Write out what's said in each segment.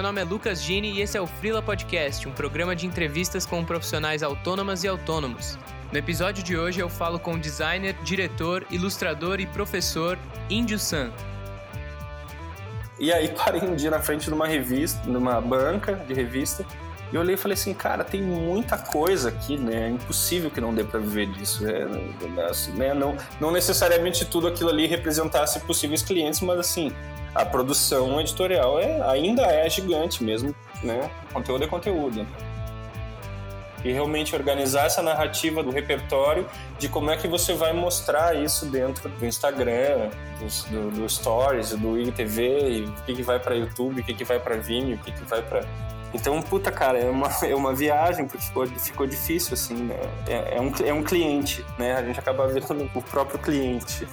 meu nome é Lucas Gini e esse é o Freela Podcast, um programa de entrevistas com profissionais autônomas e autônomos. No episódio de hoje eu falo com o designer, diretor, ilustrador e professor Índio San. E aí parei um dia na frente de uma revista, numa banca de revista, e olhei e falei assim, cara, tem muita coisa aqui, né? É impossível que não dê para viver disso. É, assim, né? não, não necessariamente tudo aquilo ali representasse possíveis clientes, mas assim, a produção editorial é, ainda é gigante mesmo, né? Conteúdo é conteúdo. E realmente organizar essa narrativa do repertório de como é que você vai mostrar isso dentro do Instagram, do, do Stories, do IGTV, o que, que vai para YouTube, o que, que vai para Vimeo, o que, que vai para então, puta, cara, é uma, é uma viagem, porque ficou, ficou difícil, assim, né? É, é, um, é um cliente, né? A gente acaba vendo o próprio cliente.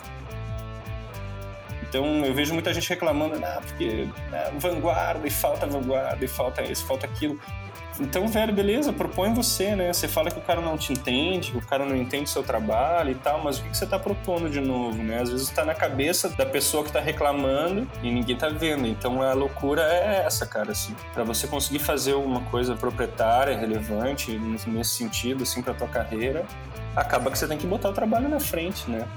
Então eu vejo muita gente reclamando, ah, porque né, vanguarda e falta vanguarda e falta isso, falta aquilo. Então, velho, beleza, propõe você, né? Você fala que o cara não te entende, que o cara não entende seu trabalho e tal, mas o que você está propondo de novo, né? Às vezes está na cabeça da pessoa que está reclamando e ninguém está vendo. Então a loucura é essa, cara, assim. Para você conseguir fazer uma coisa proprietária, relevante, nesse sentido, assim, para tua carreira, acaba que você tem que botar o trabalho na frente, né?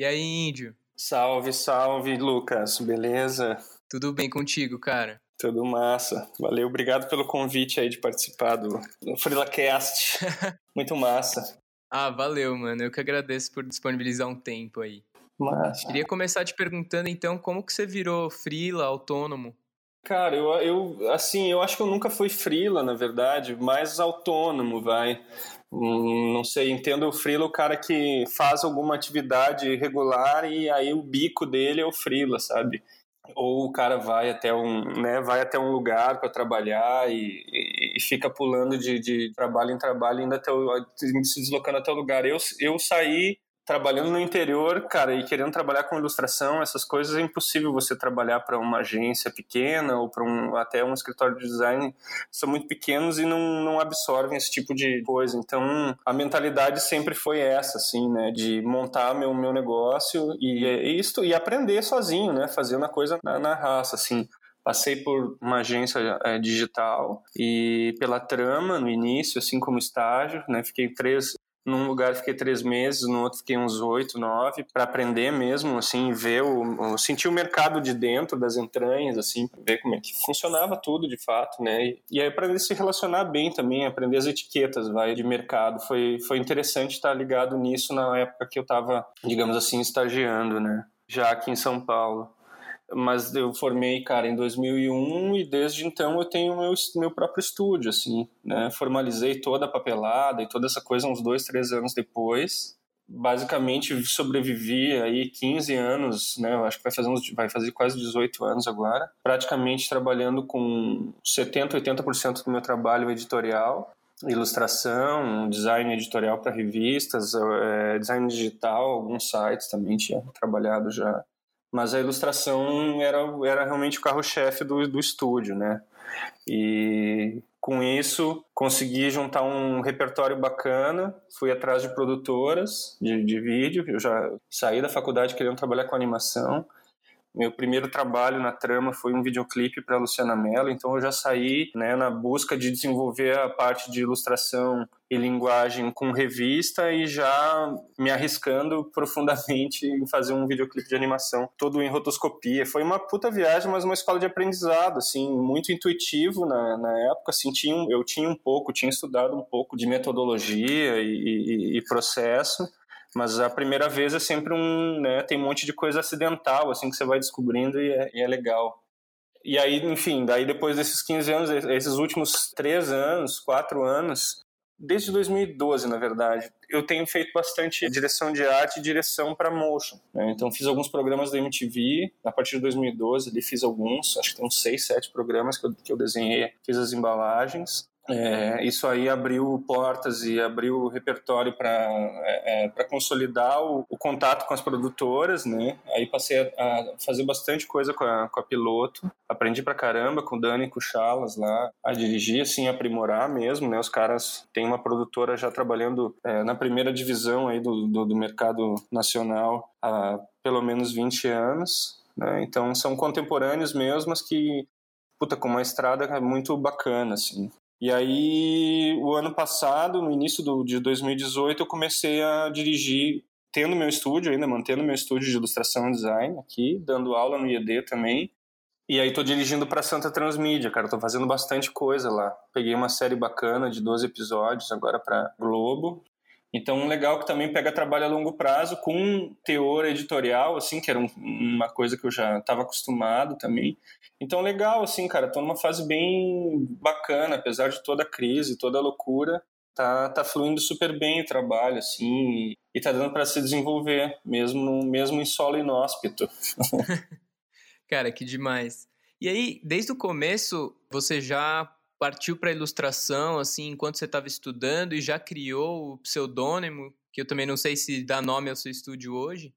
E aí, Índio? Salve, salve, Lucas. Beleza? Tudo bem contigo, cara? Tudo massa. Valeu, obrigado pelo convite aí de participar do, do FreelaCast. Muito massa. Ah, valeu, mano. Eu que agradeço por disponibilizar um tempo aí. Massa. Queria começar te perguntando, então, como que você virou freela, autônomo? Cara, eu, eu assim, eu acho que eu nunca fui freela, na verdade, mais autônomo, vai. Não sei, entendo o freela o cara que faz alguma atividade regular e aí o bico dele é o freela, sabe? Ou o cara vai até um, né, vai até um lugar para trabalhar e, e, e, fica pulando de, de trabalho em trabalho, ainda até o, se deslocando até o lugar. Eu, eu saí trabalhando no interior, cara, e querendo trabalhar com ilustração, essas coisas, é impossível você trabalhar para uma agência pequena ou para um, até um escritório de design. São muito pequenos e não, não absorvem esse tipo de coisa. Então, a mentalidade sempre foi essa, assim, né, de montar meu, meu negócio e, e isto, e aprender sozinho, né, fazendo a coisa na, na raça, assim. Passei por uma agência é, digital e pela trama no início, assim como estágio, né? Fiquei três, num lugar fiquei três meses, no outro fiquei uns oito, nove, para aprender mesmo, assim, ver o, sentir o mercado de dentro das entranhas, assim, ver como é que funcionava tudo de fato, né? E, e aí aprender a se relacionar bem também, aprender as etiquetas, vai, de mercado. Foi, foi interessante estar ligado nisso na época que eu estava, digamos assim, estagiando, né? Já aqui em São Paulo mas eu formei, cara, em 2001 e desde então eu tenho meu, meu próprio estúdio, assim, né? Formalizei toda a papelada e toda essa coisa uns dois, três anos depois. Basicamente sobrevivi aí 15 anos, né? Eu acho que vai fazer, uns, vai fazer quase 18 anos agora. Praticamente trabalhando com 70, 80% do meu trabalho editorial ilustração, design editorial para revistas, é, design digital, alguns sites também tinha trabalhado já mas a ilustração era, era realmente o carro-chefe do, do estúdio, né? E com isso consegui juntar um repertório bacana, fui atrás de produtoras de, de vídeo, eu já saí da faculdade querendo trabalhar com animação, meu primeiro trabalho na trama foi um videoclipe para Luciana Mello, então eu já saí né, na busca de desenvolver a parte de ilustração e linguagem com revista e já me arriscando profundamente em fazer um videoclipe de animação todo em rotoscopia. Foi uma puta viagem, mas uma escola de aprendizado, assim, muito intuitivo na, na época. Assim, tinha, eu tinha um pouco, tinha estudado um pouco de metodologia e, e, e processo mas a primeira vez é sempre um, né, tem um monte de coisa acidental, assim, que você vai descobrindo e é, e é legal. E aí, enfim, daí depois desses 15 anos, esses últimos três anos, quatro anos, desde 2012, na verdade, eu tenho feito bastante direção de arte e direção para motion. Né? Então, fiz alguns programas da MTV, a partir de 2012, ali fiz alguns, acho que tem uns seis, sete programas que eu, que eu desenhei, fiz as embalagens. É, isso aí abriu portas e abriu repertório para é, é consolidar o, o, contato com as produtoras, né? Aí passei a, a fazer bastante coisa com a, com a, piloto. Aprendi pra caramba com o Dani e com o Chalas lá, a dirigir, assim, aprimorar mesmo, né? Os caras têm uma produtora já trabalhando é, na primeira divisão aí do, do, do mercado nacional há pelo menos 20 anos. Né? Então são contemporâneos mesmo, mas que puta, com uma estrada muito bacana, assim. E aí, o ano passado, no início do, de 2018, eu comecei a dirigir, tendo meu estúdio ainda, mantendo meu estúdio de ilustração e design aqui, dando aula no IED também. E aí tô dirigindo para Santa Transmídia, cara, tô fazendo bastante coisa lá. Peguei uma série bacana de 12 episódios agora para Globo, então, legal que também pega trabalho a longo prazo com um teor editorial, assim, que era um, uma coisa que eu já estava acostumado também. Então, legal, assim, cara, tô numa fase bem bacana, apesar de toda a crise, toda a loucura, tá, tá fluindo super bem o trabalho, assim, e tá dando para se desenvolver, mesmo, mesmo em solo inóspito. cara, que demais. E aí, desde o começo, você já partiu para ilustração assim enquanto você estava estudando e já criou o pseudônimo, que eu também não sei se dá nome ao seu estúdio hoje?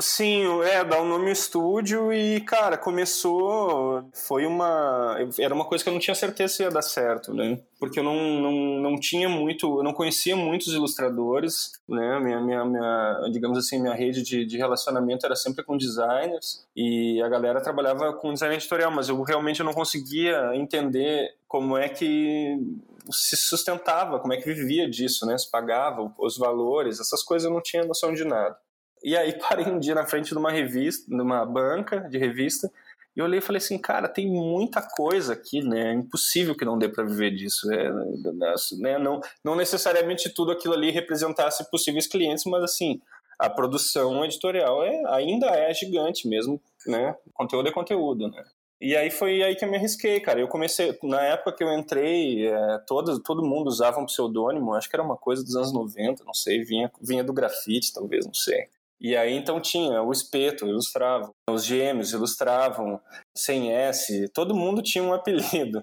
Sim, é, dá o um nome ao estúdio e, cara, começou. Foi uma. Era uma coisa que eu não tinha certeza se ia dar certo, né? Porque eu não, não, não tinha muito. Eu não conhecia muitos ilustradores, né? Minha, minha, minha digamos assim, minha rede de, de relacionamento era sempre com designers e a galera trabalhava com design editorial, mas eu realmente não conseguia entender como é que se sustentava, como é que vivia disso, né? Se pagava os valores, essas coisas eu não tinha noção de nada. E aí parei um dia na frente de uma revista, numa banca de revista, e olhei e falei assim, cara, tem muita coisa aqui, né? É impossível que não dê para viver disso. É, né? não, não necessariamente tudo aquilo ali representasse possíveis clientes, mas assim, a produção editorial é, ainda é gigante mesmo, né? Conteúdo é conteúdo, né? E aí foi aí que eu me arrisquei, cara. Eu comecei, na época que eu entrei, é, todo, todo mundo usava um pseudônimo, acho que era uma coisa dos anos 90, não sei, vinha, vinha do grafite, talvez, não sei. E aí então tinha o espeto, ilustrava, os gêmeos ilustravam, sem S, todo mundo tinha um apelido.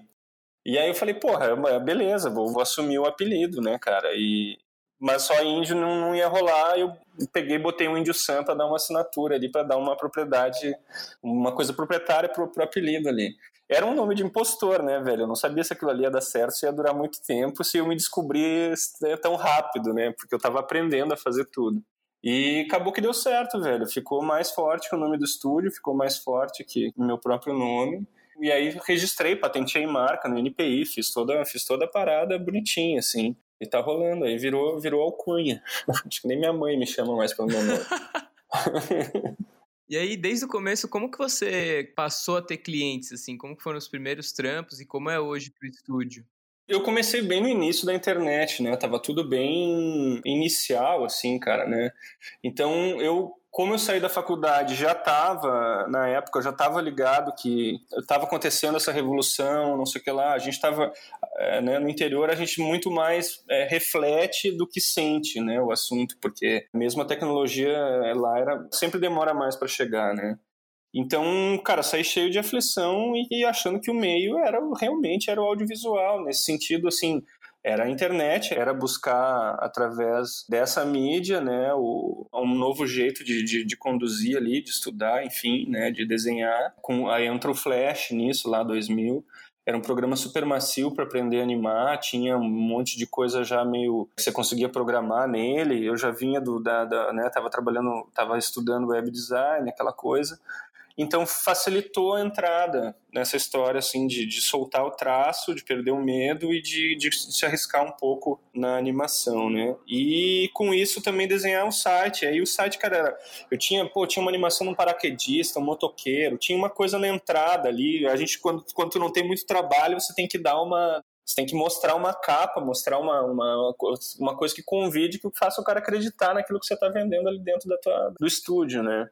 E aí eu falei, porra, é, beleza, vou, vou assumir o apelido, né, cara? E, mas só índio não, não ia rolar, eu peguei botei um índio santo para dar uma assinatura ali, para dar uma propriedade, uma coisa proprietária pro, pro apelido ali. Era um nome de impostor, né, velho? Eu não sabia se aquilo ali ia dar certo, se ia durar muito tempo, se eu me descobrir tão rápido, né? Porque eu tava aprendendo a fazer tudo. E acabou que deu certo, velho. Ficou mais forte que o nome do estúdio, ficou mais forte que o meu próprio nome. E aí registrei, patentei marca no NPI, fiz toda, fiz toda a parada bonitinha, assim. E tá rolando, aí virou, virou alcunha. Acho que nem minha mãe me chama mais pelo meu nome. E aí, desde o começo, como que você passou a ter clientes, assim? Como foram os primeiros trampos e como é hoje pro estúdio? Eu comecei bem no início da internet, né? Tava tudo bem inicial, assim, cara, né? Então, eu, como eu saí da faculdade, já tava, na época, eu já tava ligado que estava acontecendo essa revolução, não sei o que lá. A gente tava, é, né, no interior, a gente muito mais é, reflete do que sente, né, o assunto, porque mesmo a tecnologia lá era, sempre demora mais para chegar, né? Então, cara, saí cheio de aflição e, achando que o meio era realmente era o audiovisual, nesse sentido, assim, era a internet, era buscar através dessa mídia, né, o, um novo jeito de, de, de, conduzir ali, de estudar, enfim, né, de desenhar. Com, aí entrou o Flash nisso, lá 2000. Era um programa super macio para aprender a animar, tinha um monte de coisa já meio que você conseguia programar nele. Eu já vinha do da, da né, tava trabalhando, tava estudando web design, aquela coisa. Então facilitou a entrada nessa história assim de, de soltar o traço, de perder o medo e de, de, se arriscar um pouco na animação, né? E com isso também desenhar um site. Aí o site, cara, eu tinha, pô, tinha uma animação de um paraquedista, um motoqueiro, tinha uma coisa na entrada ali. A gente quando quando tu não tem muito trabalho, você tem que dar uma você tem que mostrar uma capa, mostrar uma, uma, uma coisa que convide, que faça o cara acreditar naquilo que você está vendendo ali dentro da tua, do estúdio, né?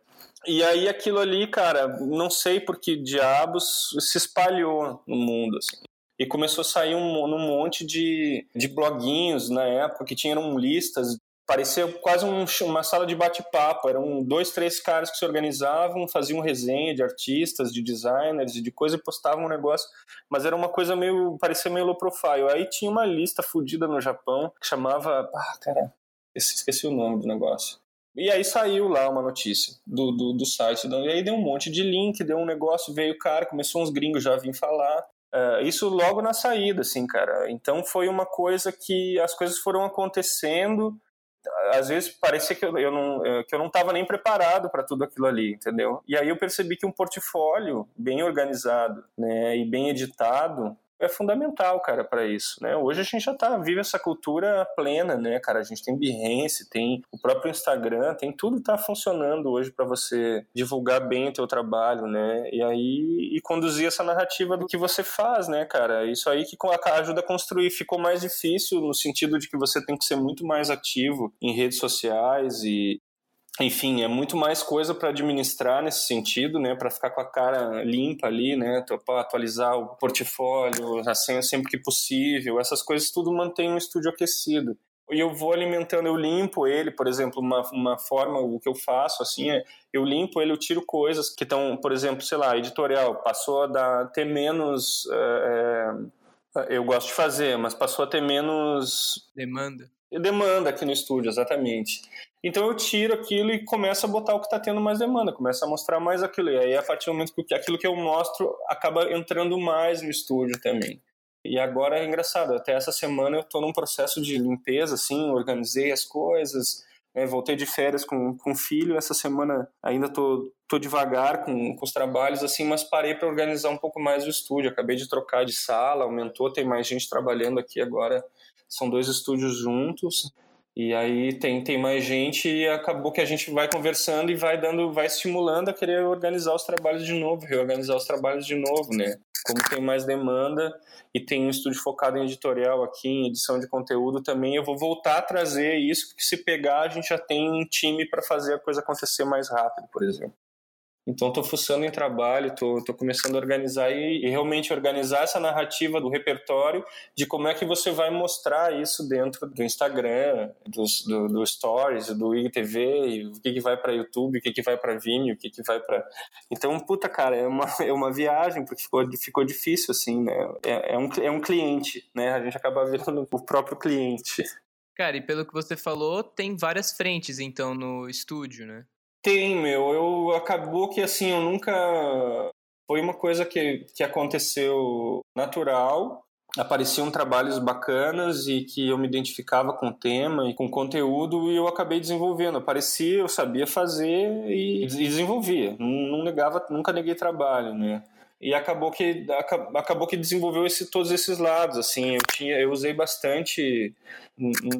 E aí aquilo ali, cara, não sei por que diabos se espalhou no mundo, assim. E começou a sair um, um monte de, de bloguinhos na época que tinham listas parecia quase um, uma sala de bate-papo. Eram dois, três caras que se organizavam, faziam resenha de artistas, de designers e de coisa e postavam um negócio. Mas era uma coisa meio. parecia meio low profile. Aí tinha uma lista fodida no Japão que chamava. Ah, cara, esqueci o nome do negócio. E aí saiu lá uma notícia do, do, do site. E aí deu um monte de link, deu um negócio, veio o cara, começou uns gringos já a vir falar. Uh, isso logo na saída, assim, cara. Então foi uma coisa que as coisas foram acontecendo às vezes parecia que eu, eu não eh, que eu não estava nem preparado para tudo aquilo ali, entendeu? E aí eu percebi que um portfólio bem organizado, né, e bem editado é fundamental, cara, para isso, né? Hoje a gente já tá vive essa cultura plena, né, cara? A gente tem Behance, tem o próprio Instagram, tem tudo tá funcionando hoje para você divulgar bem o teu trabalho, né? E aí e conduzir essa narrativa do que você faz, né, cara? Isso aí que ajuda a construir. Ficou mais difícil no sentido de que você tem que ser muito mais ativo em redes sociais e enfim, é muito mais coisa para administrar nesse sentido, né, para ficar com a cara limpa ali, né, para atualizar o portfólio, assim, sempre que possível, essas coisas tudo mantém o estúdio aquecido. E eu vou alimentando, eu limpo ele, por exemplo, uma, uma forma, o que eu faço, assim, é, eu limpo ele, eu tiro coisas que estão, por exemplo, sei lá, editorial, passou a dar, ter menos, é, eu gosto de fazer, mas passou a ter menos... Demanda. Demanda aqui no estúdio, exatamente. Então eu tiro aquilo e começo a botar o que está tendo mais demanda, começo a mostrar mais aquilo. E aí, a partir do momento que aquilo que eu mostro acaba entrando mais no estúdio também. E agora é engraçado, até essa semana eu estou num processo de limpeza, assim, organizei as coisas, né, voltei de férias com, com o filho, essa semana ainda tô, tô devagar com, com os trabalhos, assim, mas parei para organizar um pouco mais o estúdio, acabei de trocar de sala, aumentou, tem mais gente trabalhando aqui agora, são dois estúdios juntos, e aí tem, tem mais gente e acabou que a gente vai conversando e vai dando, vai estimulando a querer organizar os trabalhos de novo, reorganizar os trabalhos de novo, né? Como tem mais demanda e tem um estúdio focado em editorial aqui, em edição de conteúdo também, eu vou voltar a trazer isso, porque se pegar a gente já tem um time para fazer a coisa acontecer mais rápido, por exemplo. Então, estou fuçando em trabalho, estou começando a organizar e, e, realmente organizar essa narrativa do repertório de como é que você vai mostrar isso dentro do Instagram, dos, do, do Stories, do IGTV, o que, que vai para YouTube, o que, que vai para Vimeo, o que, que vai para. Então, puta, cara, é uma, é uma viagem, porque ficou, ficou difícil, assim, né? É, é, um, é um cliente, né? A gente acaba virando o próprio cliente. Cara, e pelo que você falou, tem várias frentes, então, no estúdio, né? Tem, meu. Eu acabou que assim, eu nunca. Foi uma coisa que, que aconteceu natural. Apareciam trabalhos bacanas e que eu me identificava com o tema e com o conteúdo e eu acabei desenvolvendo. Aparecia, eu sabia fazer e, e desenvolvia. Não, não negava, nunca neguei trabalho, né? E acabou que acabou que desenvolveu esse, todos esses lados assim. Eu tinha eu usei bastante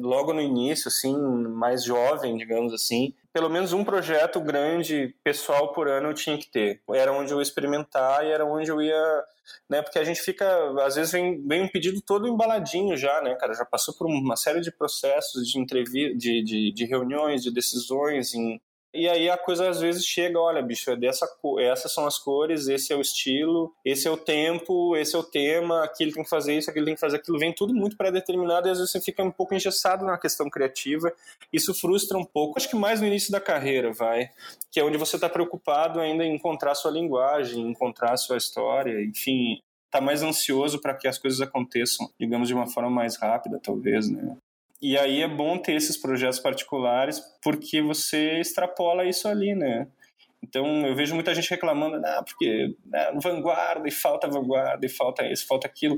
logo no início assim mais jovem digamos assim. Pelo menos um projeto grande pessoal por ano eu tinha que ter. Era onde eu ia experimentar e era onde eu ia né porque a gente fica às vezes vem, vem um pedido todo embaladinho já né cara? Já passou por uma série de processos de entrevista de, de, de reuniões de decisões em e aí a coisa às vezes chega, olha, bicho, é dessa essas são as cores, esse é o estilo, esse é o tempo, esse é o tema, aqui ele tem que fazer isso, aqui ele tem que fazer aquilo, vem tudo muito pré-determinado e às vezes você fica um pouco engessado na questão criativa. Isso frustra um pouco. Acho que mais no início da carreira, vai, que é onde você está preocupado ainda em encontrar sua linguagem, encontrar sua história, enfim, tá mais ansioso para que as coisas aconteçam, digamos, de uma forma mais rápida, talvez, né? E aí é bom ter esses projetos particulares porque você extrapola isso ali, né? Então eu vejo muita gente reclamando, ah, porque né, vanguarda e falta vanguarda e falta isso, falta aquilo.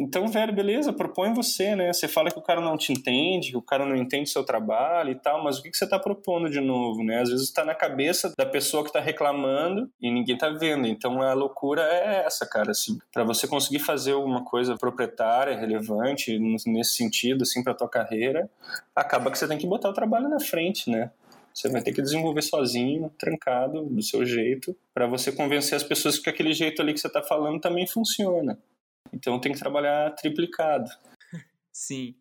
Então, velho, beleza, propõe você, né? Você fala que o cara não te entende, que o cara não entende seu trabalho e tal, mas o que, que você está propondo de novo, né? Às vezes está na cabeça da pessoa que está reclamando e ninguém está vendo. Então, a loucura é essa, cara. Assim, para você conseguir fazer alguma coisa proprietária, relevante, nesse sentido, assim, para tua carreira, acaba que você tem que botar o trabalho na frente, né? Você vai ter que desenvolver sozinho, trancado, do seu jeito, para você convencer as pessoas que aquele jeito ali que você está falando também funciona. Então tem que trabalhar triplicado. Sim.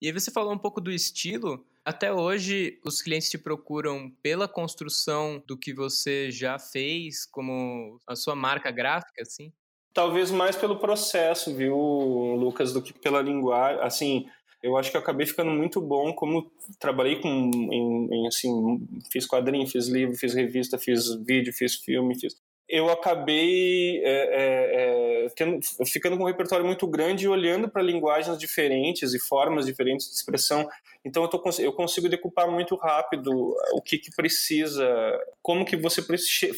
E aí você falou um pouco do estilo. Até hoje, os clientes te procuram pela construção do que você já fez, como a sua marca gráfica, assim? Talvez mais pelo processo, viu, Lucas, do que pela linguagem. Assim, eu acho que eu acabei ficando muito bom como trabalhei com em, em, assim fiz quadrinho fiz livro fiz revista fiz vídeo fiz filme fiz eu acabei é, é, é, tendo, ficando com um repertório muito grande e olhando para linguagens diferentes e formas diferentes de expressão. Então eu, tô, eu consigo decupar muito rápido o que, que precisa, como que você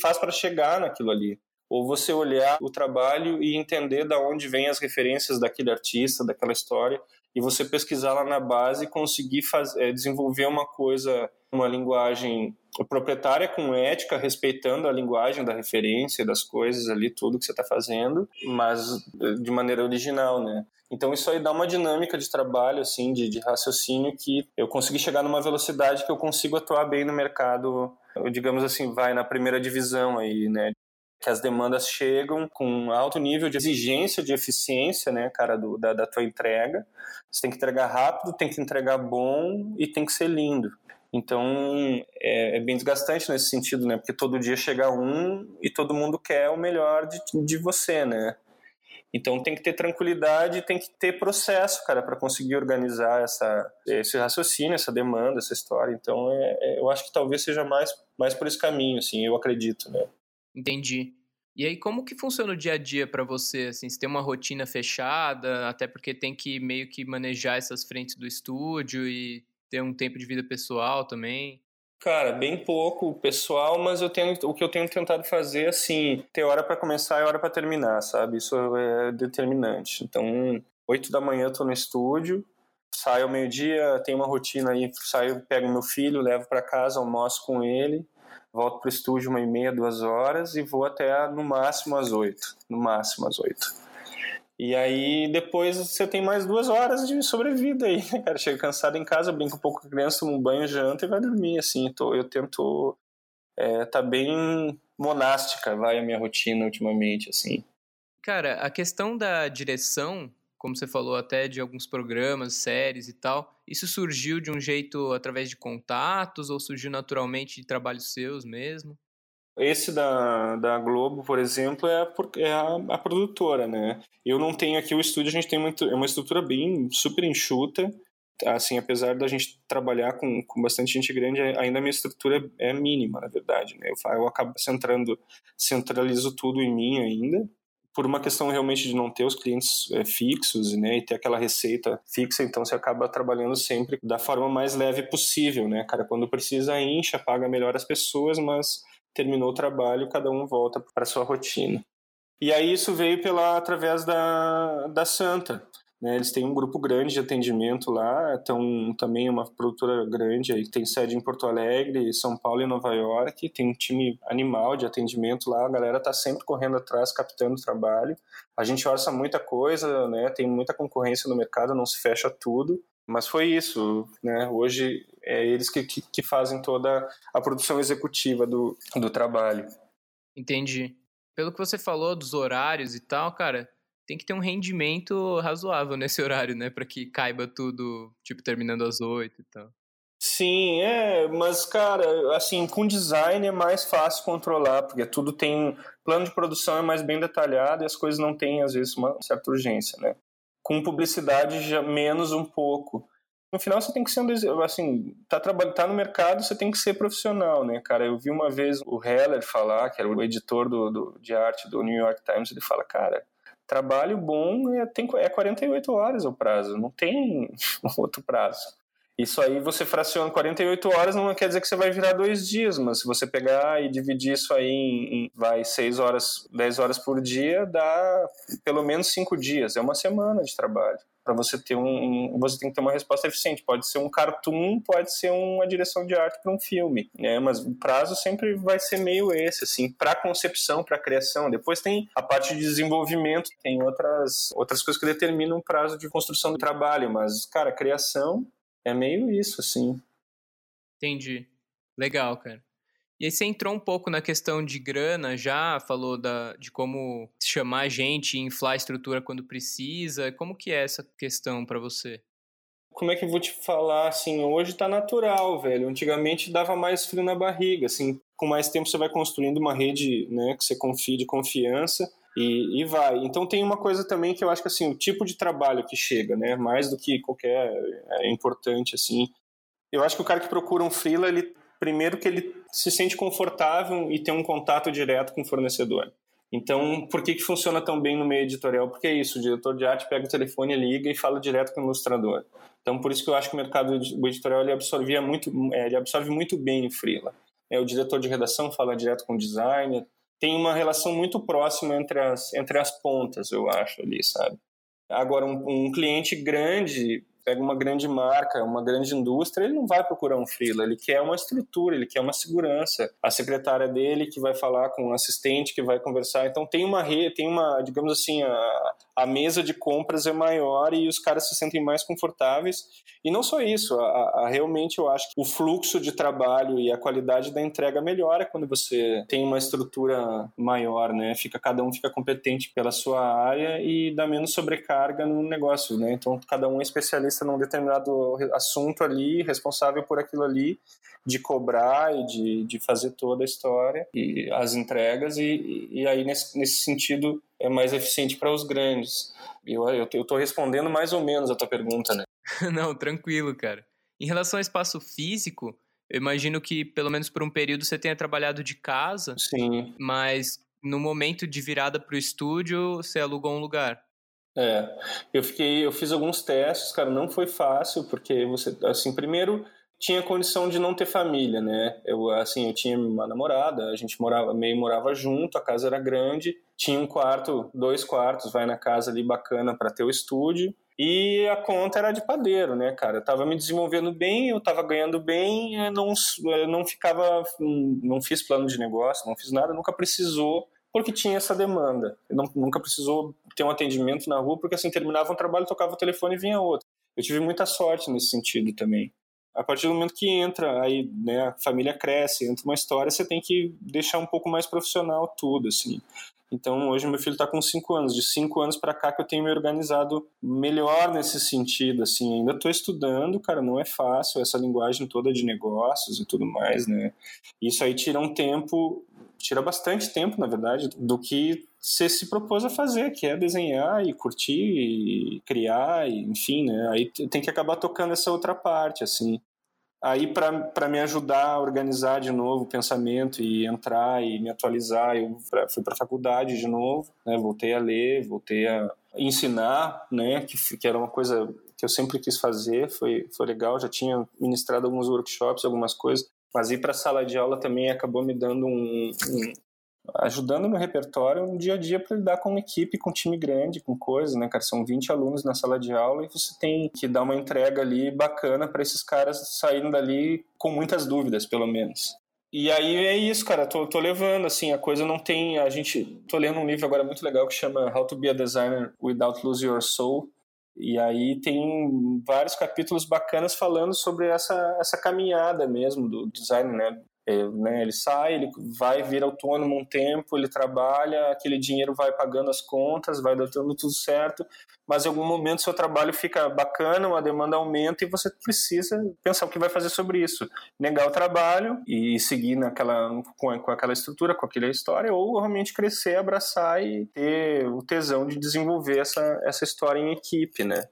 faz para chegar naquilo ali. Ou você olhar o trabalho e entender da onde vêm as referências daquele artista, daquela história, e você pesquisar lá na base e conseguir fazer, é, desenvolver uma coisa, uma linguagem proprietária com ética, respeitando a linguagem da referência, das coisas ali, tudo que você está fazendo, mas é, de maneira original, né? Então isso aí dá uma dinâmica de trabalho, assim, de, de raciocínio que eu consegui chegar numa velocidade que eu consigo atuar bem no mercado, digamos assim, vai na primeira divisão aí, né? Que as demandas chegam com alto nível de exigência de eficiência, né, cara, do, da, da tua entrega. Você tem que entregar rápido, tem que entregar bom e tem que ser lindo. Então é, é, bem desgastante nesse sentido, né? Porque todo dia chega um e todo mundo quer o melhor de, de você, né? Então tem que ter tranquilidade, tem que ter processo, cara, para conseguir organizar essa, esse raciocínio, essa demanda, essa história. Então é, é, eu acho que talvez seja mais, mais por esse caminho, assim, eu acredito, né? Entendi. E aí, como que funciona o dia a dia para você? Assim, você tem uma rotina fechada, até porque tem que meio que manejar essas frentes do estúdio e ter um tempo de vida pessoal também? Cara, bem pouco pessoal, mas eu tenho o que eu tenho tentado fazer assim, ter hora para começar e hora para terminar, sabe? Isso é determinante. Então, oito da manhã eu tô no estúdio, saio ao meio-dia, tenho uma rotina aí, saio, pego meu filho, levo para casa, almoço com ele, volto pro estúdio uma e meia, duas horas e vou até no máximo às oito, no máximo às oito. E aí depois você tem mais duas horas de sobrevida aí, né, cara? Chega cansado em casa, brinca um pouco com a criança, toma um banho, janta e vai dormir, assim. Tô, eu tento é, tá bem monástica, vai a minha rotina ultimamente, assim. Cara, a questão da direção, como você falou até de alguns programas, séries e tal, isso surgiu de um jeito através de contatos ou surgiu naturalmente de trabalhos seus mesmo? Esse da, da Globo, por exemplo, é, a, é a, a, produtora, né? Eu não tenho aqui o estúdio, a gente tem muito, é uma estrutura bem super enxuta. Assim, apesar da gente trabalhar com, com bastante gente grande, ainda a minha estrutura é mínima, na verdade. Né? Eu, eu acabo centrando, centralizo tudo em mim ainda por uma questão realmente de não ter os clientes é, fixos né, e ter aquela receita fixa, então você acaba trabalhando sempre da forma mais leve possível, né, cara? Quando precisa, incha, paga melhor as pessoas, mas terminou o trabalho, cada um volta para sua rotina. E aí isso veio pela através da, da Santa. Né? Eles têm um grupo grande de atendimento lá, então também uma produtora grande, aí tem sede em Porto Alegre, São Paulo e Nova York, tem um time animal de atendimento lá, a galera está sempre correndo atrás, captando trabalho. A gente orça muita coisa, né? tem muita concorrência no mercado, não se fecha tudo, mas foi isso, né? Hoje é eles que, que, que fazem toda a produção executiva do, do trabalho. Entendi. Pelo que você falou dos horários e tal, cara, tem que ter um rendimento razoável nesse horário, né? Para que caiba tudo, tipo, terminando às oito e tal. Sim, é, mas cara, assim, com design é mais fácil controlar, porque tudo tem. Plano de produção é mais bem detalhado e as coisas não têm, às vezes, uma certa urgência, né? Com publicidade já menos um pouco. No final você tem que ser um, assim, tá trabalhando, tá no mercado, você tem que ser profissional, né, cara? Eu vi uma vez o Heller falar, que era o editor do, do de arte do New York Times, ele fala, cara, trabalho bom é, tem, é 48 horas o prazo, não tem outro prazo. Isso aí você fraciona 48 horas, não quer dizer que você vai virar dois dias, mas se você pegar e dividir isso aí em, em vai 6 horas, 10 horas por dia, dá pelo menos 5 dias, é uma semana de trabalho para você ter um, você tem que ter uma resposta eficiente. Pode ser um cartoon, pode ser uma direção de arte para um filme, né? Mas o prazo sempre vai ser meio esse, assim, para concepção, para criação. Depois tem a parte de desenvolvimento, tem outras outras coisas que determinam o prazo de construção do trabalho, mas cara, criação é meio isso, assim. Entendi. Legal, cara. E aí você entrou um pouco na questão de grana já, falou da, de como chamar gente e inflar a estrutura quando precisa. Como que é essa questão para você? Como é que eu vou te falar, assim, hoje tá natural, velho. Antigamente dava mais frio na barriga, assim, com mais tempo você vai construindo uma rede, né, que você confie de confiança. E, e vai. Então tem uma coisa também que eu acho que assim, o tipo de trabalho que chega, né? Mais do que qualquer é importante assim. Eu acho que o cara que procura um freela, ele primeiro que ele se sente confortável e tem um contato direto com o fornecedor. Então, por que, que funciona tão bem no meio editorial? Porque é isso, o diretor de arte pega o telefone, liga e fala direto com o ilustrador. Então, por isso que eu acho que o mercado editorial ele absorvia muito, é, ele absorve muito bem o freela. É, o diretor de redação fala direto com o designer, tem uma relação muito próxima entre as, entre as pontas, eu acho, ali, sabe? Agora, um, um cliente grande pega uma grande marca, uma grande indústria, ele não vai procurar um freela, ele quer uma estrutura, ele quer uma segurança. A secretária dele que vai falar com o assistente que vai conversar, então tem uma rede, tem uma, digamos assim, a, a mesa de compras é maior e os caras se sentem mais confortáveis. E não só isso, a, a, realmente eu acho que o fluxo de trabalho e a qualidade da entrega melhora quando você tem uma estrutura maior, né? Fica cada um fica competente pela sua área e dá menos sobrecarga no negócio, né? Então cada um é especialista especialista num determinado assunto ali, responsável por aquilo ali, de cobrar e de, de fazer toda a história e as entregas, e, e aí nesse, nesse sentido é mais eficiente para os grandes. Eu estou respondendo mais ou menos a tua pergunta, né? Não, tranquilo, cara. Em relação ao espaço físico, eu imagino que pelo menos por um período você tenha trabalhado de casa. Sim. Mas no momento de virada para o estúdio, você alugou um lugar. É, eu fiquei, eu fiz alguns testes, cara, não foi fácil, porque você, assim, primeiro tinha condição de não ter família, né? Eu, assim, eu tinha uma namorada, a gente morava, meio morava junto, a casa era grande, tinha um quarto, dois quartos, vai na casa ali bacana para ter o estúdio, e a conta era de padeiro, né, cara? Eu tava me desenvolvendo bem, eu tava ganhando bem, não, não ficava, não fiz plano de negócio, não fiz nada, nunca precisou porque tinha essa demanda. Não, nunca precisou ter um atendimento na rua, porque assim, terminava um trabalho, tocava o telefone e vinha outro. Eu tive muita sorte nesse sentido também. A partir do momento que entra, aí né, a família cresce, entra uma história, você tem que deixar um pouco mais profissional tudo, assim. Então, hoje meu filho está com 5 anos. De 5 anos para cá que eu tenho me organizado melhor nesse sentido, assim. Ainda estou estudando, cara, não é fácil essa linguagem toda de negócios e tudo mais, né? Isso aí tira um tempo tira bastante tempo, na verdade, do que você se propôs a fazer, que é desenhar e curtir e criar, e, enfim, né? Aí tem que acabar tocando essa outra parte, assim. Aí, para me ajudar a organizar de novo o pensamento e entrar e me atualizar, eu fui para a faculdade de novo, né? voltei a ler, voltei a ensinar, né? que, que era uma coisa que eu sempre quis fazer, foi, foi legal, já tinha ministrado alguns workshops, algumas coisas, mas ir para a sala de aula também acabou me dando um, um ajudando no repertório no dia a dia para lidar com uma equipe, com um time grande, com coisas, né, cara? São 20 alunos na sala de aula e você tem que dar uma entrega ali bacana para esses caras saírem dali com muitas dúvidas, pelo menos. E aí é isso, cara, tô, tô levando, assim, a coisa não tem, a gente, tô lendo um livro agora muito legal que chama How to be a Designer Without Losing Your Soul, e aí tem vários capítulos bacanas falando sobre essa, essa caminhada mesmo do design, né? É, né, ele sai, ele vai vir autônomo um tempo, ele trabalha, aquele dinheiro vai pagando as contas, vai dando tudo certo, mas em algum momento seu trabalho fica bacana, uma demanda aumenta e você precisa pensar o que vai fazer sobre isso. Negar o trabalho e seguir naquela, com, com aquela estrutura, com aquela história, ou realmente crescer, abraçar e ter o tesão de desenvolver essa, essa história em equipe, né?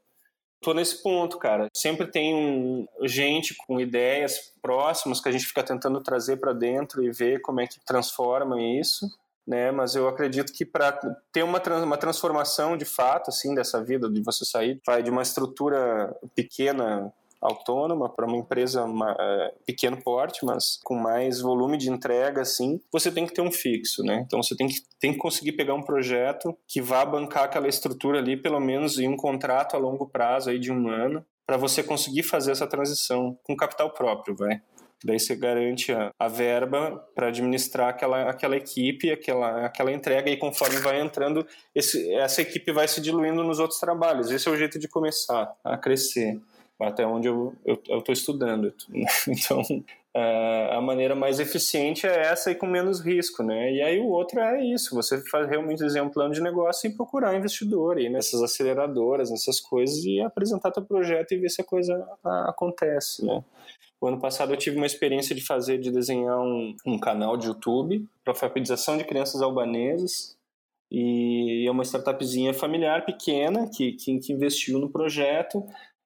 Tô nesse ponto, cara. Sempre tem gente com ideias próximas que a gente fica tentando trazer para dentro e ver como é que transforma isso, né? Mas eu acredito que para ter uma, uma transformação de fato, assim, dessa vida, de você sair vai de uma estrutura pequena autônoma para uma empresa uma, é, pequeno porte, mas com mais volume de entrega, assim, você tem que ter um fixo, né? Então você tem que, tem que conseguir pegar um projeto que vá bancar aquela estrutura ali, pelo menos em um contrato a longo prazo aí de um ano, para você conseguir fazer essa transição com capital próprio, vai. Daí você garante a, a verba para administrar aquela, aquela equipe, aquela, aquela entrega, e conforme vai entrando, esse, essa equipe vai se diluindo nos outros trabalhos. Esse é o jeito de começar a crescer até onde eu estou estudando. Então, a maneira mais eficiente é essa e com menos risco, né? E aí o outro é isso, você faz realmente fazer um plano de negócio e procurar investidor, ir nessas aceleradoras, nessas coisas e apresentar teu projeto e ver se a coisa acontece, né? O ano passado eu tive uma experiência de fazer, de desenhar um, um canal de YouTube para alfabetização de crianças albanesas E é uma startupzinha familiar pequena que, que, que investiu no projeto.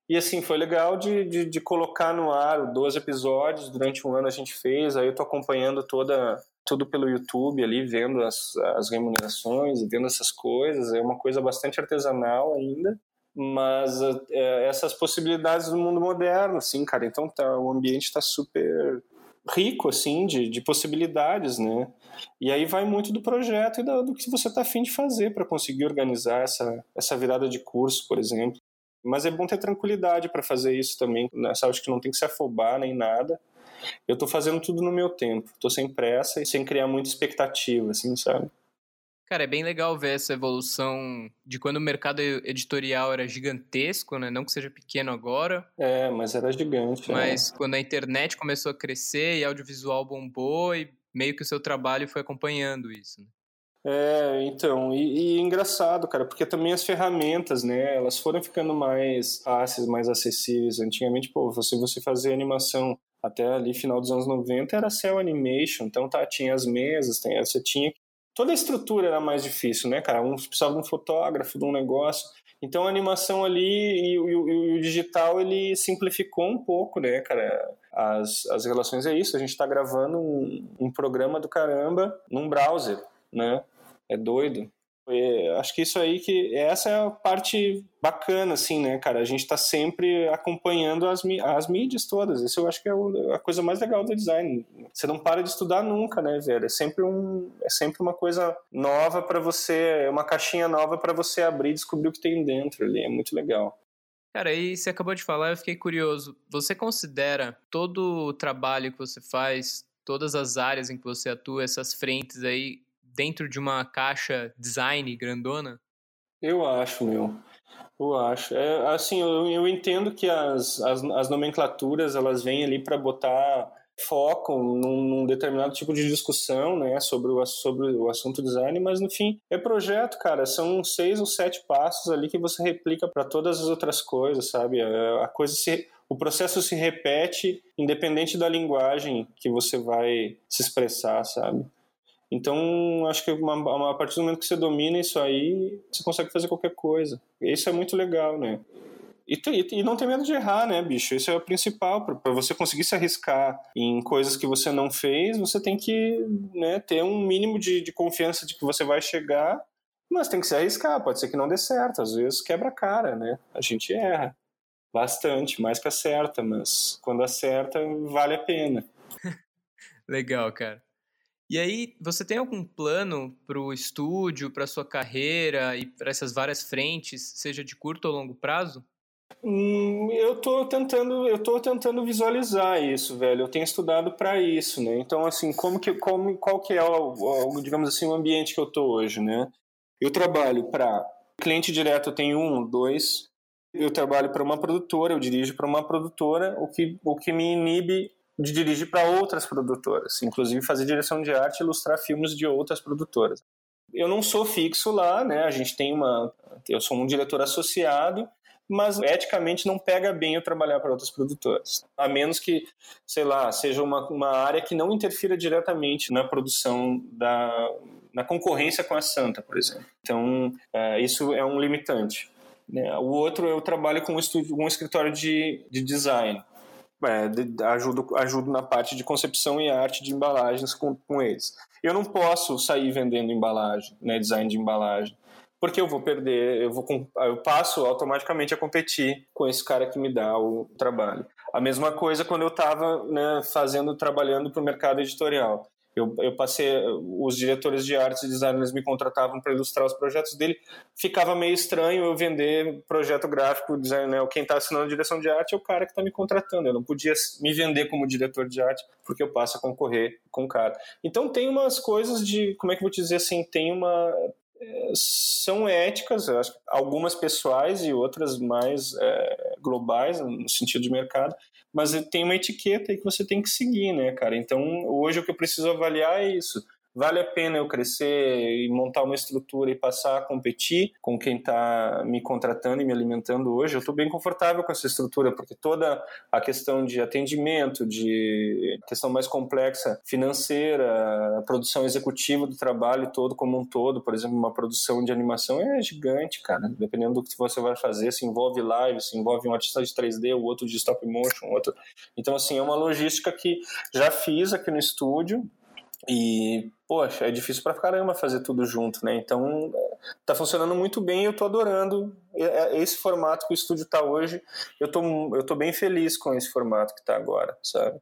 E assim, foi legal de, de, de, colocar no ar 12 episódios, durante um ano a gente fez, aí eu tô acompanhando toda, tudo pelo YouTube ali, vendo as, as remunerações, vendo essas coisas, é uma coisa bastante artesanal ainda, mas é, essas possibilidades do mundo moderno, assim, cara, então tá, o ambiente está super rico, assim, de, de possibilidades, né? E aí vai muito do projeto e do, do que você está afim de fazer para conseguir organizar essa, essa virada de curso, por exemplo. Mas é bom ter tranquilidade para fazer isso também, né? Acho que não tem que se afobar nem nada. Eu estou fazendo tudo no meu tempo, estou sem pressa e sem criar muita expectativa, assim, sabe? Cara, é bem legal ver essa evolução de quando o mercado editorial era gigantesco, né? Não que seja pequeno agora. É, mas era gigante. É. Mas quando a internet começou a crescer e audiovisual bombou e meio que o seu trabalho foi acompanhando isso. Né? É, então, e, e, engraçado, cara, porque também as ferramentas, né, elas foram ficando mais fáceis, mais acessíveis. Antigamente, pô, você, você fazia animação até ali final dos anos 90 era cell animation, então tá, tinha as mesas, tem, você tinha toda a estrutura era mais difícil, né, cara? Um precisava de um fotógrafo, de um negócio. Então a animação ali e, e, e, o digital ele simplificou um pouco, né, cara? As, as relações é isso. A gente está gravando um, um programa do caramba num browser, né? É doido. É, acho que isso aí que essa é a parte bacana assim né cara a gente está sempre acompanhando as, as mídias todas isso eu acho que é a coisa mais legal do design você não para de estudar nunca né velho é sempre um é sempre uma coisa nova para você é uma caixinha nova para você abrir e descobrir o que tem dentro ali é muito legal Cara, aí você acabou de falar, eu fiquei curioso. Você considera todo o trabalho que você faz, todas as áreas em que você atua, essas frentes aí, dentro de uma caixa design grandona? Eu acho, meu. Eu acho. É, assim, eu, eu entendo que as, as, as nomenclaturas elas vêm ali para botar foco num, num, determinado tipo de discussão, né, sobre o, sobre o assunto design, mas no fim é projeto, cara. São seis ou sete passos ali que você replica para todas as outras coisas, sabe? A, é, a coisa se, o processo se repete independente da linguagem que você vai se expressar, sabe? Então, acho que uma, uma, a partir do momento que você domina isso aí, você consegue fazer qualquer coisa. Isso é muito legal, né? E, e, não ter medo de errar, né, bicho? Isso é o principal. Para você conseguir se arriscar em coisas que você não fez, você tem que né, ter um mínimo de, de confiança de que você vai chegar, mas tem que se arriscar. Pode ser que não dê certo, às vezes quebra a cara, né? A gente erra bastante, mais que acerta, mas quando acerta, vale a pena. Legal, cara. E aí, você tem algum plano para o estúdio, para sua carreira e para essas várias frentes, seja de curto ou longo prazo? Hum, eu estou tentando, eu tô tentando visualizar isso, velho. Eu tenho estudado para isso, né? Então, assim, como que, como, qual que é o, digamos assim, o ambiente que eu tô hoje, né? Eu trabalho para cliente direto, eu tenho um, dois. Eu trabalho para uma produtora, eu dirijo para uma produtora, o que, o que me inibe de dirigir para outras produtoras, inclusive fazer direção de arte e ilustrar filmes de outras produtoras. Eu não sou fixo lá, né? A gente tem uma, eu sou um diretor associado, mas eticamente não pega bem eu trabalhar para outras produtoras, a menos que, sei lá, seja uma, uma área que não interfira diretamente na produção da na concorrência com a Santa, por exemplo. Então, é, isso é um limitante. Né? O outro, eu trabalho com um, estúdio, um escritório de, de design é, ajudo, ajudo na parte de concepção e arte de embalagens com, com eles. Eu não posso sair vendendo embalagem, né, design de embalagem, porque eu vou perder, eu, vou, eu passo automaticamente a competir com esse cara que me dá o trabalho. A mesma coisa quando eu estava né, fazendo, trabalhando para o mercado editorial. Eu, eu passei, os diretores de artes e designers me contratavam para ilustrar os projetos dele. Ficava meio estranho eu vender projeto gráfico, design, né? Quem está assinando direção de arte é o cara que está me contratando. Eu não podia me vender como diretor de arte porque eu passo a concorrer com o cara. Então tem umas coisas de, como é que eu vou dizer assim, tem uma é, são éticas, algumas pessoais e outras mais é, globais no sentido de mercado, mas tem uma etiqueta aí que você tem que seguir, né, cara? Então, hoje o que eu preciso avaliar é isso. Vale a pena eu crescer e montar uma estrutura e passar a competir com quem está me contratando e me alimentando hoje, eu estou bem confortável com essa estrutura, porque toda a questão de atendimento, de questão mais complexa financeira, produção executiva do trabalho todo como um todo, por exemplo, uma produção de animação é gigante, cara. Dependendo do que você vai fazer, se envolve live, se envolve um artista de 3D, o outro de stop motion, outro. Então, assim, é uma logística que já fiz aqui no estúdio, e, poxa, é difícil pra caramba fazer tudo junto, né? Então, tá funcionando muito bem eu tô adorando é, esse formato que o estúdio tá hoje. Eu tô, eu tô bem feliz com esse formato que tá agora, sabe?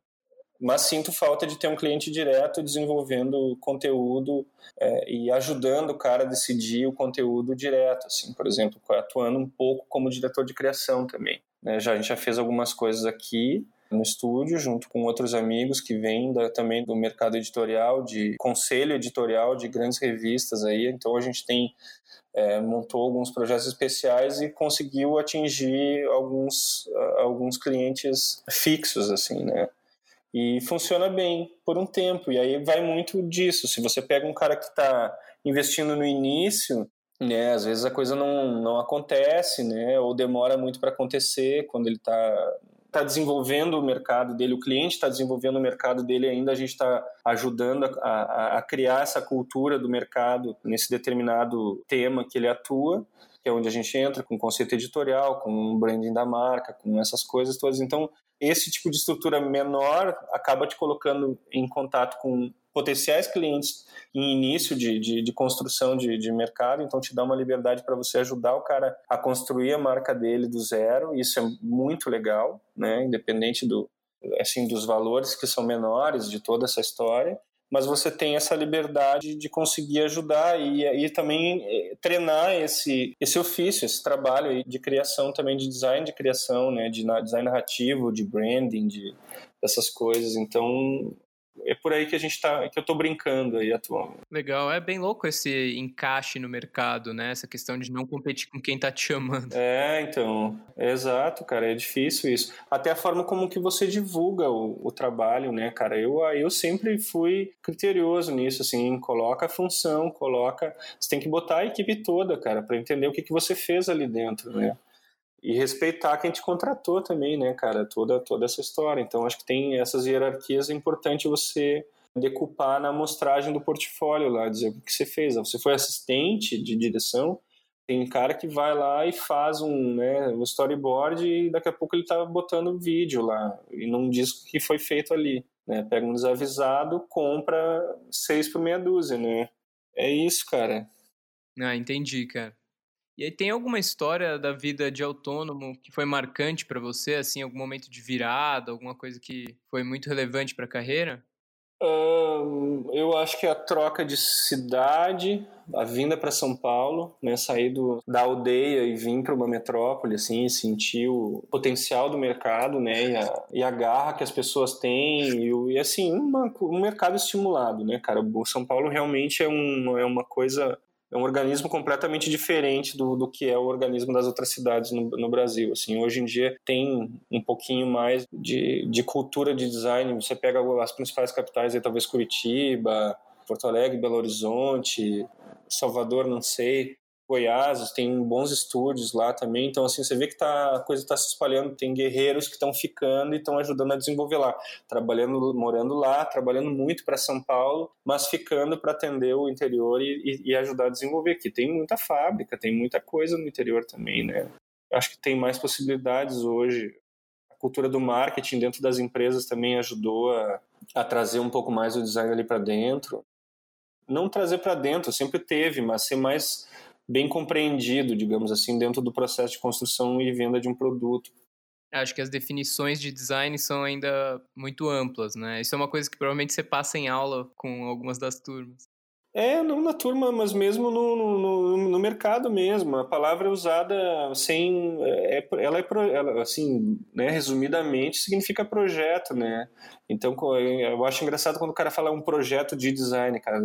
Mas sinto falta de ter um cliente direto desenvolvendo conteúdo é, e ajudando o cara a decidir o conteúdo direto, assim, por exemplo, atuando um pouco como diretor de criação também. Né? Já, a gente já fez algumas coisas aqui, no estúdio, junto com outros amigos que vêm da, também do mercado editorial, de conselho editorial de grandes revistas aí. Então a gente tem é, montou alguns projetos especiais e conseguiu atingir alguns alguns clientes fixos assim, né? E funciona bem por um tempo. E aí vai muito disso. Se você pega um cara que está investindo no início, né, às vezes a coisa não, não acontece, né, ou demora muito para acontecer quando ele está está desenvolvendo o mercado dele, o cliente está desenvolvendo o mercado dele ainda, a gente está ajudando a, a, a, criar essa cultura do mercado nesse determinado tema que ele atua, que é onde a gente entra com conceito editorial, com branding da marca, com essas coisas todas. Então, esse tipo de estrutura menor acaba te colocando em contato com potenciais clientes em início de, de, de construção de, de, mercado, então te dá uma liberdade para você ajudar o cara a construir a marca dele do zero, isso é muito legal, né? independente do, assim, dos valores que são menores de toda essa história, mas você tem essa liberdade de conseguir ajudar e, e também eh, treinar esse, esse ofício, esse trabalho de criação também, de design de criação, né? de design narrativo, de branding, de, dessas coisas. Então, é por aí que a gente tá, que eu tô brincando aí atualmente. Legal, é bem louco esse encaixe no mercado, né? Essa questão de não competir com quem tá te chamando. É, então, é exato, cara, é difícil isso. Até a forma como que você divulga o, o trabalho, né, cara? Eu, eu sempre fui criterioso nisso, assim, coloca a função, coloca, você tem que botar a equipe toda, cara, para entender o que que você fez ali dentro, né? E respeitar quem te contratou também, né, cara, toda, toda essa história. Então, acho que tem essas hierarquias, é importante você decupar na amostragem do portfólio lá, dizer o que você fez. Você foi assistente de direção, tem cara que vai lá e faz um, né, um storyboard e daqui a pouco ele tá botando vídeo lá e não diz o que foi feito ali. Né? Pega um desavisado, compra seis por meia dúzia, né? É isso, cara. Ah, entendi, cara. E aí tem alguma história da vida de autônomo que foi marcante para você, assim, algum momento de virada, alguma coisa que foi muito relevante para a carreira? eu acho que a troca de cidade, a vinda para São Paulo, né, sair do, da aldeia e vir para uma metrópole, assim, sentir o potencial do mercado, né, e a, e a garra que as pessoas têm e, e assim uma, um mercado estimulado, né, cara. O São Paulo realmente é, um, é uma coisa é um organismo completamente diferente do, do que é o organismo das outras cidades no, no, Brasil. Assim, hoje em dia tem um pouquinho mais de, de cultura de design. Você pega as principais capitais, aí, talvez Curitiba, Porto Alegre, Belo Horizonte, Salvador, não sei. Goiás, tem bons estúdios lá também, então assim, você vê que tá, a coisa está se espalhando, tem guerreiros que estão ficando e estão ajudando a desenvolver lá, trabalhando, morando lá, trabalhando muito para São Paulo, mas ficando para atender o interior e, e, ajudar a desenvolver aqui. Tem muita fábrica, tem muita coisa no interior também, né? Acho que tem mais possibilidades hoje. A cultura do marketing dentro das empresas também ajudou a, a trazer um pouco mais o design ali para dentro. Não trazer para dentro, sempre teve, mas ser mais bem compreendido, digamos assim, dentro do processo de construção e venda de um produto. Acho que as definições de design são ainda muito amplas, né? Isso é uma coisa que provavelmente você passa em aula com algumas das turmas. É, não na turma, mas mesmo no, no, no mercado mesmo. A palavra é usada sem. É, ela é, ela, assim, né, resumidamente, significa projeto, né? Então, eu acho engraçado quando o cara fala um projeto de design, cara.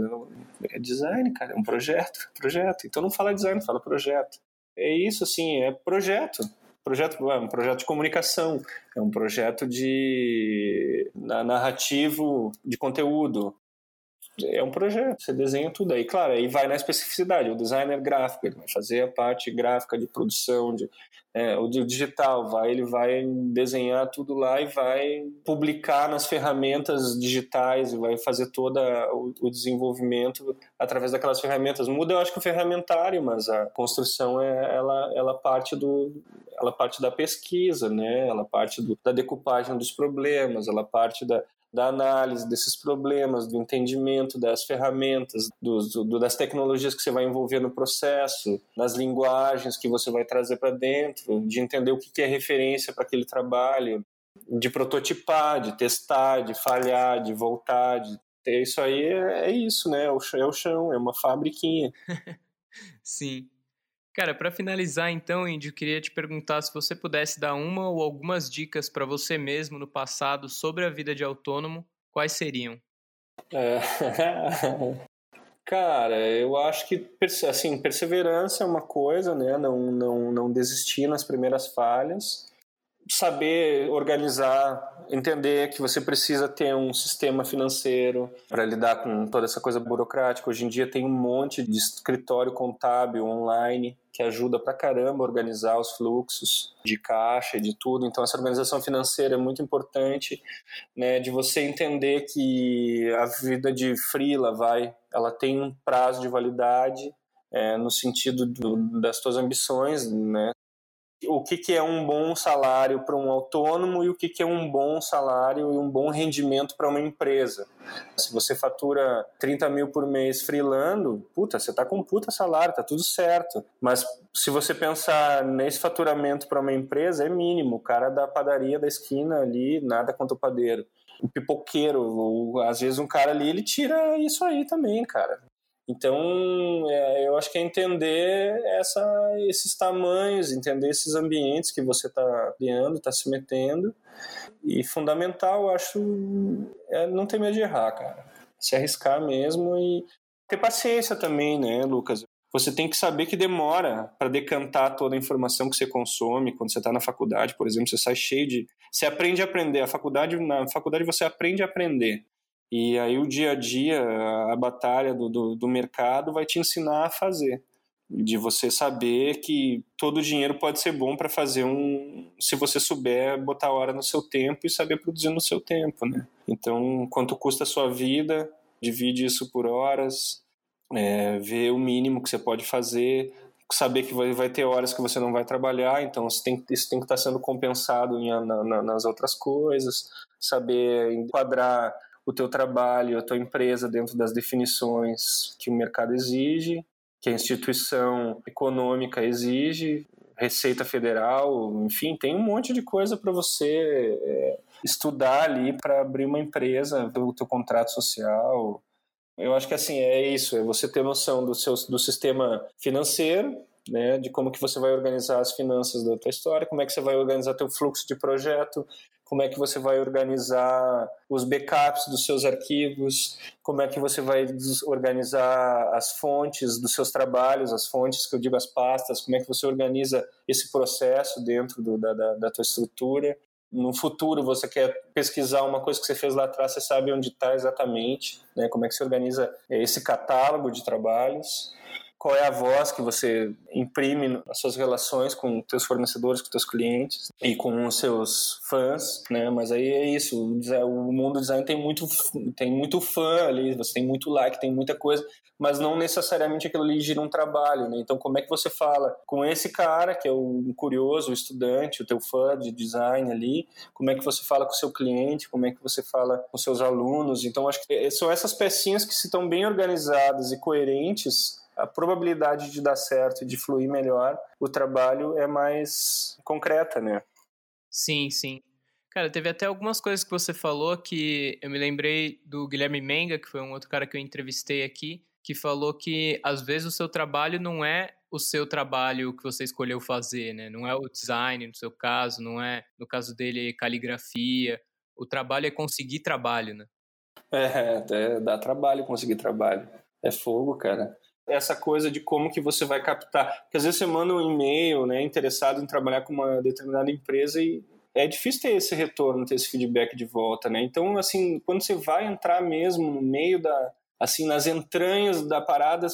É design, cara, é um projeto, projeto. Então não fala design, fala projeto. É isso, assim, é projeto. Projeto, é um projeto de comunicação, é um projeto de narrativo de conteúdo, é um projeto, você desenha tudo aí. Claro, aí vai na especificidade. O designer gráfico, ele vai fazer a parte gráfica de produção, de, é, o digital, vai, ele vai desenhar tudo lá e vai publicar nas ferramentas digitais, e vai fazer todo o, o, desenvolvimento através daquelas ferramentas. Muda, eu acho que o ferramentário, mas a construção é, ela, ela parte do, ela parte da pesquisa, né? Ela parte do, da decupagem dos problemas, ela parte da, da análise desses problemas, do entendimento das ferramentas, do, do, das tecnologias que você vai envolver no processo, das linguagens que você vai trazer para dentro, de entender o que é referência para aquele trabalho, de prototipar, de testar, de falhar, de voltar, de isso aí é, é isso, né? É o, é o chão, é uma fabriquinha. Sim. Cara, para finalizar então, Indy, eu queria te perguntar se você pudesse dar uma ou algumas dicas para você mesmo no passado sobre a vida de autônomo, quais seriam? É... Cara, eu acho que assim, perseverança é uma coisa, né? Não, não, não desistir nas primeiras falhas saber organizar, entender que você precisa ter um sistema financeiro para lidar com toda essa coisa burocrática. Hoje em dia tem um monte de escritório contábil online que ajuda pra caramba a organizar os fluxos de caixa e de tudo. Então essa organização financeira é muito importante, né, de você entender que a vida de freela vai, ela tem um prazo de validade é, no sentido do, das suas ambições, né? O que, que é um bom salário para um autônomo e o que, que é um bom salário e um bom rendimento para uma empresa. Se você fatura 30 mil por mês freelando, puta, você está com um puta salário, tá tudo certo. Mas se você pensar nesse faturamento para uma empresa, é mínimo. O cara da padaria da esquina ali, nada quanto o padeiro. O pipoqueiro, ou, às vezes um cara ali, ele tira isso aí também, cara. Então, é, eu acho que é entender essa, esses tamanhos, entender esses ambientes que você está criando, está se metendo. E fundamental, eu acho, é não ter medo de errar, cara. Se arriscar mesmo e ter paciência também, né, Lucas? Você tem que saber que demora para decantar toda a informação que você consome quando você está na faculdade, por exemplo, você sai cheio de. Você aprende a aprender. A faculdade, na faculdade você aprende a aprender. E aí o dia a dia, a batalha do, do, do mercado vai te ensinar a fazer. De você saber que todo o dinheiro pode ser bom para fazer um se você souber botar hora no seu tempo e saber produzir no seu tempo né? Então quanto custa a sua vida divide isso por horas é, ver o mínimo que você pode fazer saber que vai, vai ter horas que você não vai trabalhar então isso tem, isso tem que estar sendo compensado em, na, na, nas outras coisas saber enquadrar o teu trabalho, a tua empresa dentro das definições que o mercado exige, que a instituição econômica exige, Receita Federal, enfim, tem um monte de coisa para você é, estudar ali para abrir uma empresa, o teu contrato social. Eu acho que assim é isso, é você ter noção do seu do sistema financeiro, né, de como que você vai organizar as finanças da tua história, como é que você vai organizar teu fluxo de projeto, como é que você vai organizar os backups dos seus arquivos, como é que você vai organizar as fontes dos seus trabalhos, as fontes que eu digo as pastas, como é que você organiza esse processo dentro do, da, da, da tua estrutura. No futuro você quer pesquisar uma coisa que você fez lá atrás, você sabe onde está exatamente, né? como é que você organiza esse catálogo de trabalhos qual é a voz que você imprime nas suas relações com teus fornecedores, com teus clientes e com os seus fãs, né? Mas aí é isso, o mundo do design tem muito tem muito fã ali, você tem muito like, tem muita coisa, mas não necessariamente aquilo ali gira um trabalho, né? Então como é que você fala com esse cara que é o curioso, o estudante, o teu fã de design ali, como é que você fala com o seu cliente, como é que você fala com seus alunos? Então acho que são essas pecinhas que se estão bem organizadas e coerentes a probabilidade de dar certo e de fluir melhor, o trabalho é mais concreta, né? Sim, sim. Cara, teve até algumas coisas que você falou que eu me lembrei do Guilherme Menga, que foi um outro cara que eu entrevistei aqui, que falou que às vezes o seu trabalho não é o seu trabalho que você escolheu fazer, né? Não é o design, no seu caso, não é, no caso dele, caligrafia. O trabalho é conseguir trabalho, né? É, é dá trabalho conseguir trabalho. É fogo, cara essa coisa de como que você vai captar. Porque às vezes você manda um e-mail, né, interessado em trabalhar com uma determinada empresa e é difícil ter esse retorno, ter esse feedback de volta, né? Então, assim, quando você vai entrar mesmo no meio da, assim, nas entranhas da parada,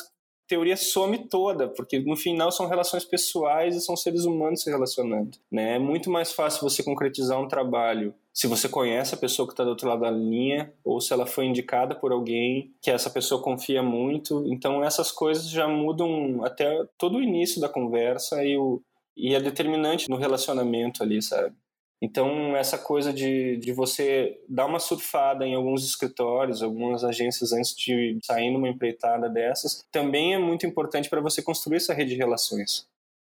teoria some toda, porque no final são relações pessoais e são seres humanos se relacionando. Né? É muito mais fácil você concretizar um trabalho se você conhece a pessoa que está do outro lado da linha ou se ela foi indicada por alguém que essa pessoa confia muito. Então essas coisas já mudam até todo o início da conversa e, o, e é determinante no relacionamento ali, sabe? Então, essa coisa de, de você dar uma surfada em alguns escritórios, algumas agências antes de sair numa empreitada dessas, também é muito importante para você construir essa rede de relações.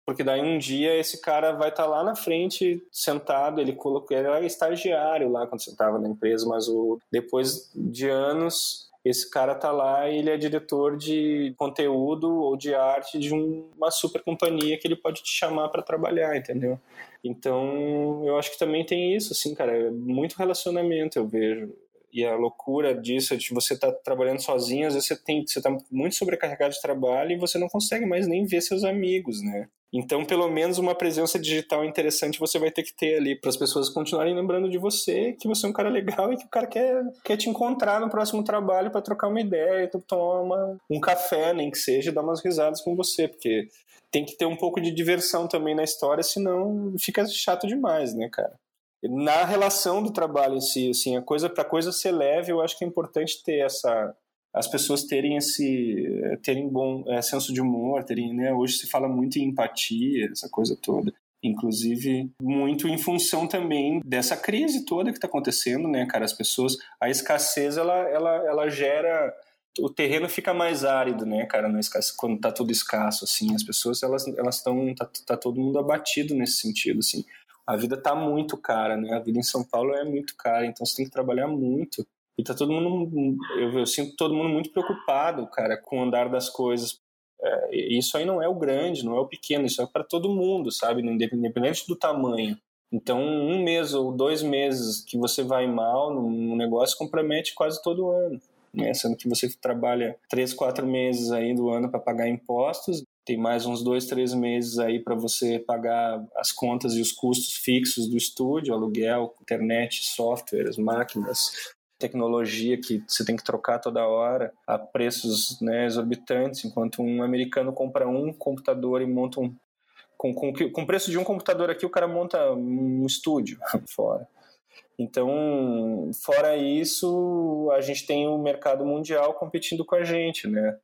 Porque daí um dia esse cara vai estar tá lá na frente, sentado, ele colocou, ele era estagiário lá quando você estava na empresa, mas o, depois de anos esse cara tá lá e ele é diretor de conteúdo ou de arte de um, uma super companhia que ele pode te chamar para trabalhar, entendeu? Então, eu acho que também tem isso, assim, cara, é muito relacionamento eu vejo. E a loucura disso, de você tá trabalhando sozinho, às vezes você tem, você tá muito sobrecarregado de trabalho e você não consegue mais nem ver seus amigos, né? Então, pelo menos uma presença digital interessante você vai ter que ter ali para as pessoas continuarem lembrando de você, que você é um cara legal e que o cara quer, quer te encontrar no próximo trabalho para trocar uma ideia, tomar uma, um café, nem que seja, dar umas risadas com você, porque tem que ter um pouco de diversão também na história, senão fica chato demais, né, cara? Na relação do trabalho em si, assim, a coisa para coisa ser leve, eu acho que é importante ter essa as pessoas terem esse terem bom é, senso de humor, terem, né, hoje se fala muito em empatia, essa coisa toda. Inclusive, muito em função também dessa crise toda que está acontecendo, né, cara? As pessoas, a escassez, ela, ela, ela gera o terreno fica mais árido, né, cara, no escasso, quando tá tudo escasso, assim, as pessoas, elas estão, tá, tá, todo mundo abatido nesse sentido, assim. A vida tá muito cara, né, a vida em São Paulo é muito cara, então você tem que trabalhar muito e tá todo mundo, eu, eu sinto todo mundo muito preocupado, cara, com o andar das coisas. É, isso aí não é o grande, não é o pequeno, isso é para todo mundo, sabe? Independente do tamanho. Então, um mês ou dois meses que você vai mal no negócio compromete quase todo ano. Né? Sendo que você trabalha três, quatro meses aí do ano para pagar impostos, tem mais uns dois, três meses aí para você pagar as contas e os custos fixos do estúdio, aluguel, internet, softwares, máquinas, tecnologia que você tem que trocar toda hora a preços né, exorbitantes, enquanto um americano compra um computador e monta um. Com, com, com o preço de um computador aqui, o cara monta um estúdio fora. Então, fora isso, a gente tem o mercado mundial competindo com a gente, né?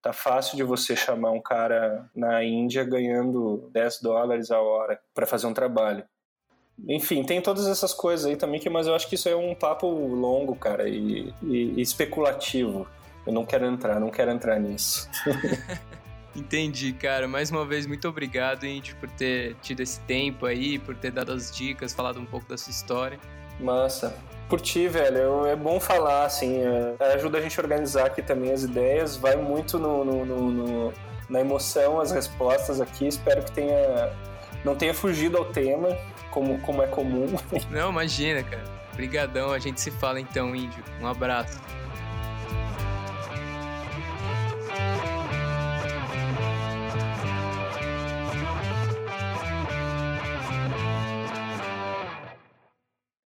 Tá fácil de você chamar um cara na Índia ganhando 10 dólares a hora para fazer um trabalho. Enfim, tem todas essas coisas aí também, que, mas eu acho que isso é um papo longo, cara, e, e, e especulativo. Eu não quero entrar, não quero entrar nisso. Entendi, cara. Mais uma vez, muito obrigado, Indy, por ter tido esse tempo aí, por ter dado as dicas, falado um pouco da sua história. Massa. Por ti, velho, é bom falar, assim, é, ajuda a gente a organizar aqui também as ideias, vai muito no, no, no, no, na emoção as respostas aqui, espero que tenha não tenha fugido ao tema, como, como é comum. Não, imagina, cara. Obrigadão, a gente se fala então, Índio. Um abraço.